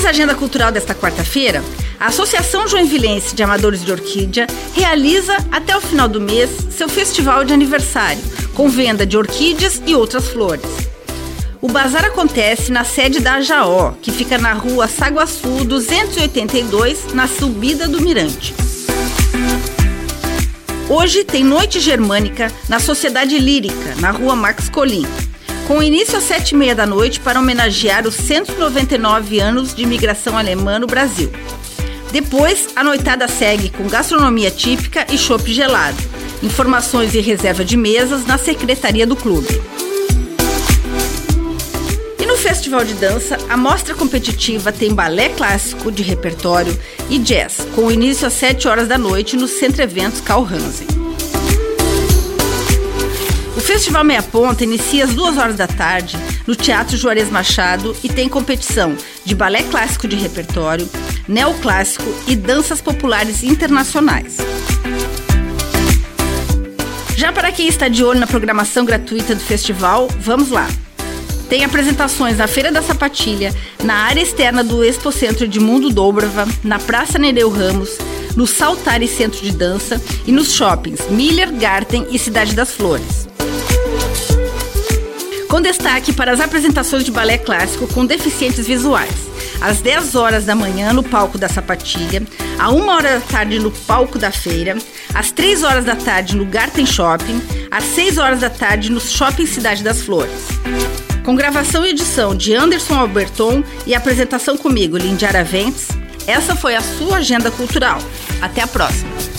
Vamos à agenda cultural desta quarta-feira? A Associação Joinvilense de Amadores de Orquídea realiza até o final do mês seu festival de aniversário, com venda de orquídeas e outras flores. O bazar acontece na sede da Ajaó, que fica na rua Saguaçu 282, na subida do Mirante. Hoje tem Noite Germânica na Sociedade Lírica, na rua Max Colim, com início às sete e meia da noite para homenagear os 199 anos de imigração alemã no Brasil. Depois, a noitada segue com gastronomia típica e chopp gelado. Informações e reserva de mesas na secretaria do clube. E no Festival de Dança, a mostra competitiva tem balé clássico de repertório e jazz, com início às 7 horas da noite no Centro Eventos Carl Hansen. O Festival Meia Ponta inicia às 2 horas da tarde no Teatro Juarez Machado e tem competição de balé clássico de repertório, neoclássico e danças populares internacionais. Já para quem está de olho na programação gratuita do festival, vamos lá! Tem apresentações na Feira da Sapatilha, na área externa do Expo Centro de Mundo Dobrava, na Praça Nereu Ramos, no Saltari Centro de Dança e nos shoppings Miller, Garten e Cidade das Flores. Com destaque para as apresentações de balé clássico com deficientes visuais. Às 10 horas da manhã no palco da Sapatilha, à 1 hora da tarde no palco da feira, às 3 horas da tarde no Garten Shopping, às 6 horas da tarde no Shopping Cidade das Flores. Com gravação e edição de Anderson Alberton e apresentação comigo, Lindiara Ventes, essa foi a sua agenda cultural. Até a próxima!